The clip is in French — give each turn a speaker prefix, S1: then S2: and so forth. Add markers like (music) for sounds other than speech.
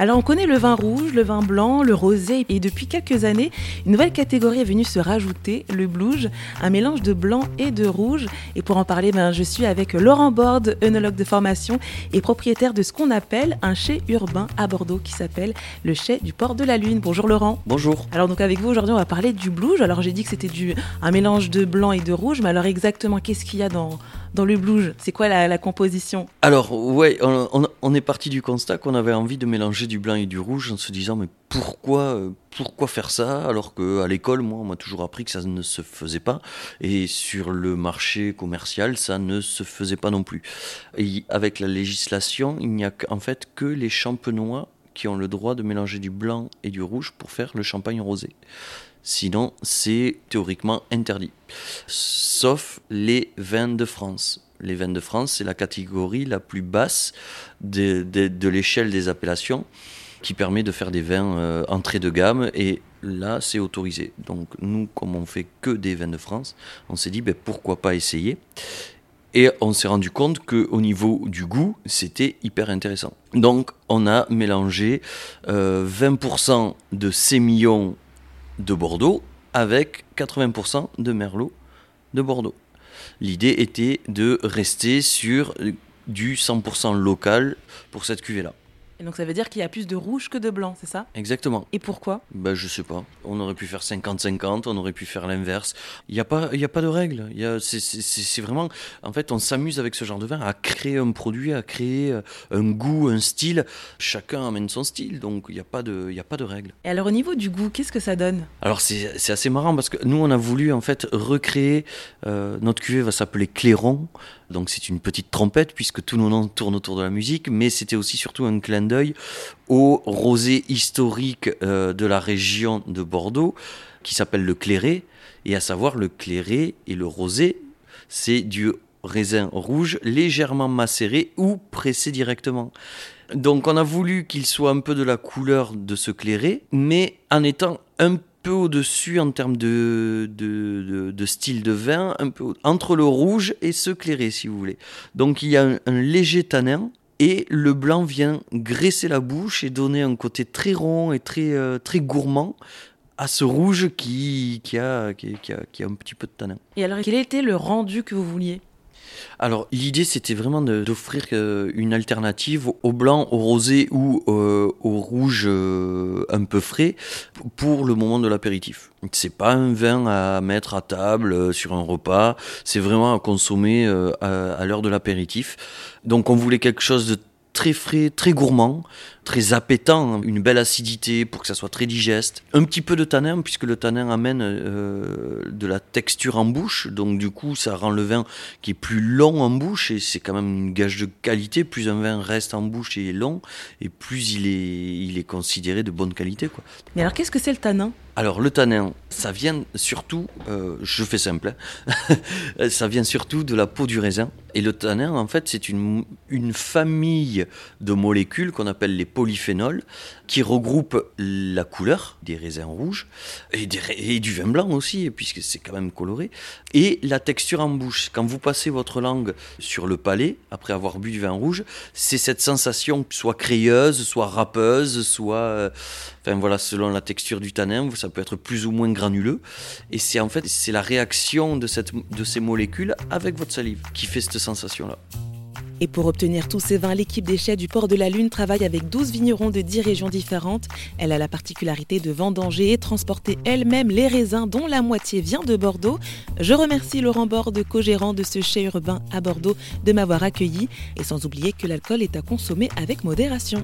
S1: Alors on connaît le vin rouge, le vin blanc, le rosé et depuis quelques années, une nouvelle catégorie est venue se rajouter, le blouge, un mélange de blanc et de rouge. Et pour en parler, ben, je suis avec Laurent Borde, œnologue de formation et propriétaire de ce qu'on appelle un chai urbain à Bordeaux qui s'appelle le chai du port de la Lune. Bonjour Laurent.
S2: Bonjour.
S1: Alors donc avec vous aujourd'hui on va parler du blouge. Alors j'ai dit que c'était du un mélange de blanc et de rouge, mais alors exactement qu'est-ce qu'il y a dans le blouge C'est quoi la, composition?
S2: Alors, ouais, on, est parti du constat qu'on avait envie de mélanger du blanc et du rouge en se disant, mais pourquoi, euh, pourquoi faire ça? Alors qu'à l'école, moi, on m'a toujours appris que ça ne se faisait pas. Et sur le marché commercial, ça ne se faisait pas non plus. Et avec la législation, il n'y a en fait que les champenois qui ont le droit de mélanger du blanc et du rouge pour faire le champagne rosé. Sinon, c'est théoriquement interdit. Sauf les vins de France. Les vins de France, c'est la catégorie la plus basse de, l'échelle des appellations qui permet de faire des vins euh, entrée de gamme et là c'est autorisé. Donc nous comme on fait que des vins de France, on s'est dit ben, pourquoi pas essayer? Et on s'est rendu compte qu'au niveau du goût, c'était hyper intéressant. Donc on a mélangé 20% euh, de sémillon de Bordeaux avec 80% de Merlot de Bordeaux. L'idée était de rester sur du 100% local pour cette cuvée-là.
S1: Et donc ça veut dire qu'il y a plus de rouge que de blanc, c'est ça?
S2: Exactement.
S1: Et pourquoi?
S2: Ben, Je sais pas. On aurait pu faire 50-50, on aurait pu faire l'inverse. Il n'y a, pas, y a pas de règle. C'est vraiment. En fait, on s'amuse avec ce genre de vin à créer un produit, à créer euh, un goût, un style. Chacun amène son style, donc il n'y a, pas de, a pas de règle.
S1: Et alors, au niveau du goût, qu'est-ce que ça donne?
S2: Alors, c'est assez marrant parce que nous, on a voulu en fait recréer. Euh, notre cuvée va s'appeler Clairon. Donc c'est une petite trompette puisque tous nos noms tournent autour de la musique, mais c'était aussi surtout un clin d'œil au rosé historique euh, de la région de Bordeaux qui s'appelle le clairé. Et à savoir le clairé et le rosé, c'est du raisin rouge légèrement macéré ou pressé directement. Donc on a voulu qu'il soit un peu de la couleur de ce clairé, mais en étant un peu au-dessus en termes de, de, style de vin, un peu entre le rouge et ce clairé, si vous voulez. Donc il y a un, léger tanin et le blanc vient graisser la bouche et donner un côté très rond et très, euh, très gourmand à ce rouge qui, qui, a, qui, a, qui a un petit peu de tanin.
S1: Et alors, quel était le rendu que vous vouliez?
S2: Alors l'idée c'était vraiment d'offrir euh, une alternative au blanc, au rosé ou euh, au rouge euh, un peu frais pour le moment de l'apéritif. C'est pas un vin à mettre à table sur un repas, c'est vraiment à consommer à l'heure de l'apéritif. Donc on voulait quelque chose de très frais, très gourmand, très appétant, une belle acidité pour que ça soit très digeste. Un petit peu de tanin, puisque le tanin amène euh, de la texture en bouche, donc du coup ça rend le vin qui est plus long en bouche, et c'est quand même une gage de qualité. Plus un vin reste en bouche et est long, et plus il est, il est considéré de bonne qualité. Quoi.
S1: Mais alors qu'est-ce que c'est le tanin
S2: alors le tanin, ça vient surtout, euh, je fais simple, hein. (laughs) ça vient surtout de la peau du raisin. Et le tanin, en fait, c'est une, une famille de molécules qu'on appelle les polyphénols, qui regroupent la couleur des raisins rouges et, du vin blanc aussi, puisque c'est quand même coloré, et la texture en bouche. Quand vous passez votre langue sur le palais, après avoir bu du vin rouge, c'est cette sensation soit crayeuse, soit râpeuse, soit... Euh, enfin voilà, selon la texture du tanin, ça peut être plus ou moins granuleux. Et c'est en fait c'est la réaction de, cette, de ces molécules avec votre salive qui fait cette sensation-là.
S1: Et pour obtenir tous ces vins, l'équipe des chais du Port de la Lune travaille avec 12 vignerons de 10 régions différentes. Elle a la particularité de vendanger et transporter elle-même les raisins dont la moitié vient de Bordeaux. Je remercie Laurent Borde, co-gérant de ce chai urbain à Bordeaux, de m'avoir accueilli et sans oublier que l'alcool est à consommer avec modération.